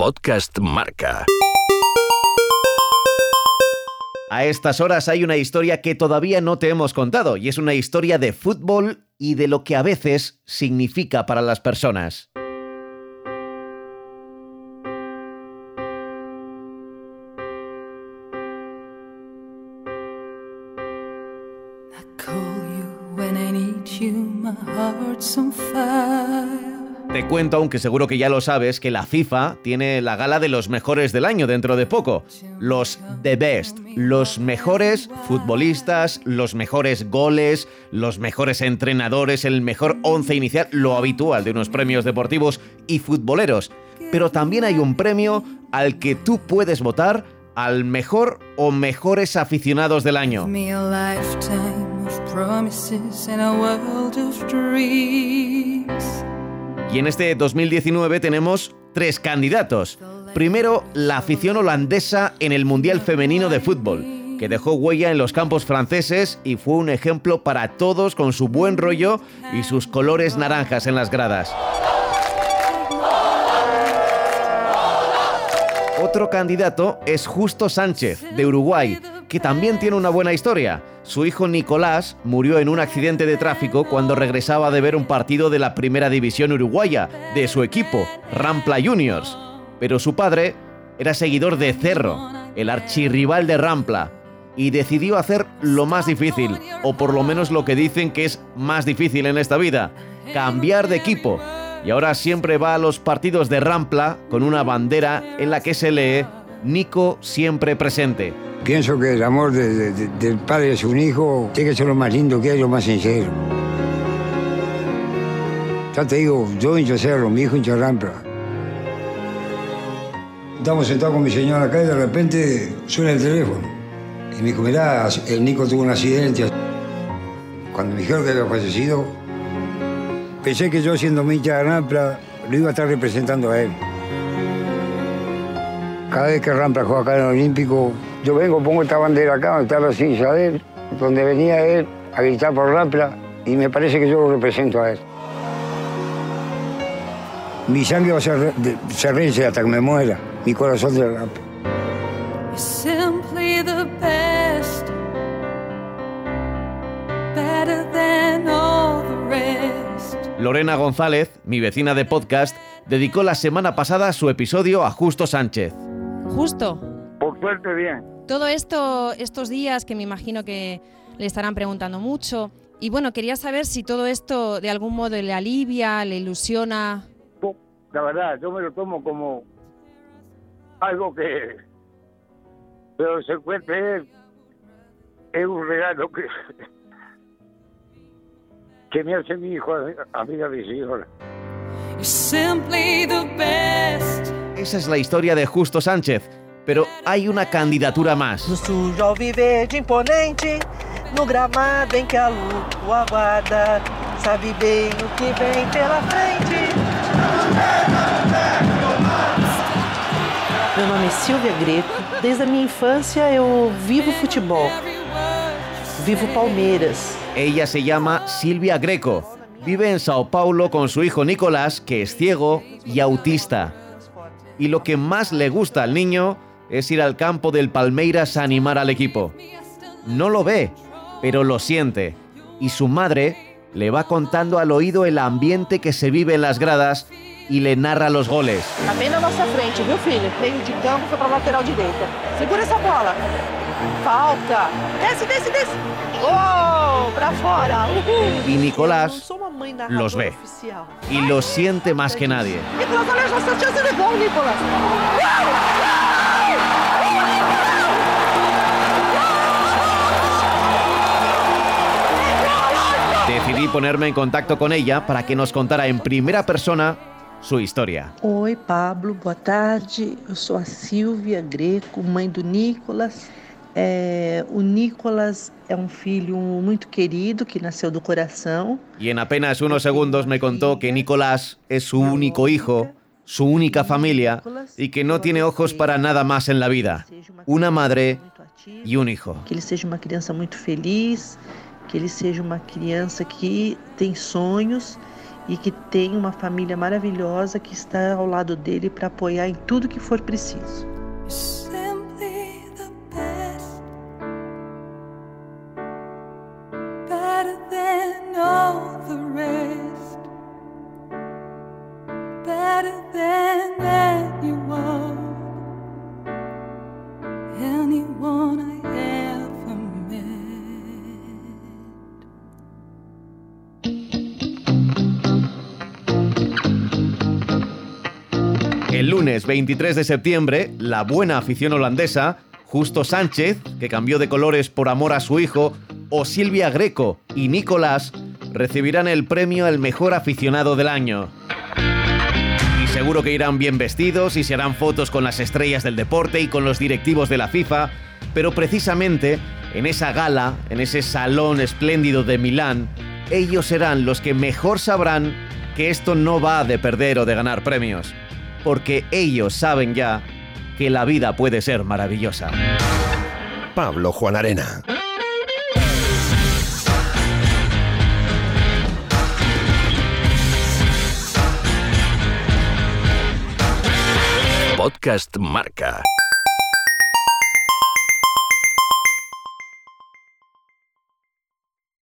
Podcast Marca. A estas horas hay una historia que todavía no te hemos contado y es una historia de fútbol y de lo que a veces significa para las personas. Te cuento, aunque seguro que ya lo sabes, que la FIFA tiene la gala de los mejores del año dentro de poco. Los The Best, los mejores futbolistas, los mejores goles, los mejores entrenadores, el mejor once inicial, lo habitual de unos premios deportivos y futboleros. Pero también hay un premio al que tú puedes votar al mejor o mejores aficionados del año. Y en este 2019 tenemos tres candidatos. Primero, la afición holandesa en el Mundial Femenino de Fútbol, que dejó huella en los campos franceses y fue un ejemplo para todos con su buen rollo y sus colores naranjas en las gradas. Otro candidato es Justo Sánchez, de Uruguay, que también tiene una buena historia. Su hijo Nicolás murió en un accidente de tráfico cuando regresaba de ver un partido de la primera división uruguaya, de su equipo, Rampla Juniors. Pero su padre era seguidor de Cerro, el archirrival de Rampla, y decidió hacer lo más difícil, o por lo menos lo que dicen que es más difícil en esta vida, cambiar de equipo. Y ahora siempre va a los partidos de Rampla con una bandera en la que se lee Nico siempre presente. Pienso que el amor del padre a un hijo tiene que ser lo más lindo que hay, lo más sincero. Ya te digo, yo hincho cerro, mi hijo hincha rampla. Estamos sentados con mi señora acá y de repente suena el teléfono. Y me dijo, mirá, el Nico tuvo un accidente. Cuando me dijeron que había fallecido, pensé que yo siendo mi hincha de rampla lo iba a estar representando a él. Cada vez que Rampla juega acá en el Olímpico, yo vengo, pongo esta bandera acá, donde está la silla de él, donde venía él a gritar por Rampla, y me parece que yo lo represento a él. Mi sangre va a ser cerrense hasta que me muera, mi corazón de Rampla. Lorena González, mi vecina de podcast, dedicó la semana pasada su episodio a Justo Sánchez. Justo. Por suerte, bien. Todo esto, estos días que me imagino que le estarán preguntando mucho. Y bueno, quería saber si todo esto de algún modo le alivia, le ilusiona. La verdad, yo me lo tomo como algo que. Pero se cuente es, un regalo que. que me hace mi hijo, amiga de señora. Esa es la historia de Justo Sánchez, pero hay una candidatura más. No sujo alviverde imponente, no gramado em que a lua o aguarda, sabe bem o que vem pela frente. Meu nome é Silvia Greco. Desde a minha infância eu vivo futebol. Vivo Palmeiras. Ella se llama Silvia Greco. Vive en Sao Paulo con su hijo Nicolás, que es ciego y autista y lo que más le gusta al niño es ir al campo del Palmeiras a animar al equipo. No lo ve, pero lo siente, y su madre le va contando al oído el ambiente que se vive en las gradas y le narra los goles. También a nossa frente, viu, filho? Meio de campo foi para lateral direita. Segura esa bola. Falta. Desce, desce, desce. ¡Oh! ¡Para fora! Y Nicolás los ve. Y lo siente más que nadie. Nicolás, olha essa chance de gol, Nicolás. Decidí ponerme en contacto con ella para que nos contara en primera persona su historia. Oi, Pablo, boa tarde. Eu sou a Silvia Greco, mãe do Nicolas. É, o Nicolas é um filho muito querido que nasceu do coração. Y en apenas unos segundos me contó que Nicolás es su único hijo, su única familia y que no tiene ojos para nada más en la vida. Una madre y un hijo. Que ele seja uma criança muito feliz, que ele seja uma criança que tem sonhos e que tem uma família maravilhosa que está ao lado dele para apoiar em tudo que for preciso. Lunes 23 de septiembre, la buena afición holandesa, Justo Sánchez, que cambió de colores por amor a su hijo, o Silvia Greco y Nicolás recibirán el premio al mejor aficionado del año. Y seguro que irán bien vestidos y se harán fotos con las estrellas del deporte y con los directivos de la FIFA, pero precisamente en esa gala, en ese salón espléndido de Milán, ellos serán los que mejor sabrán que esto no va de perder o de ganar premios porque ellos saben ya que la vida puede ser maravillosa. Pablo Juan Arena. Podcast Marca.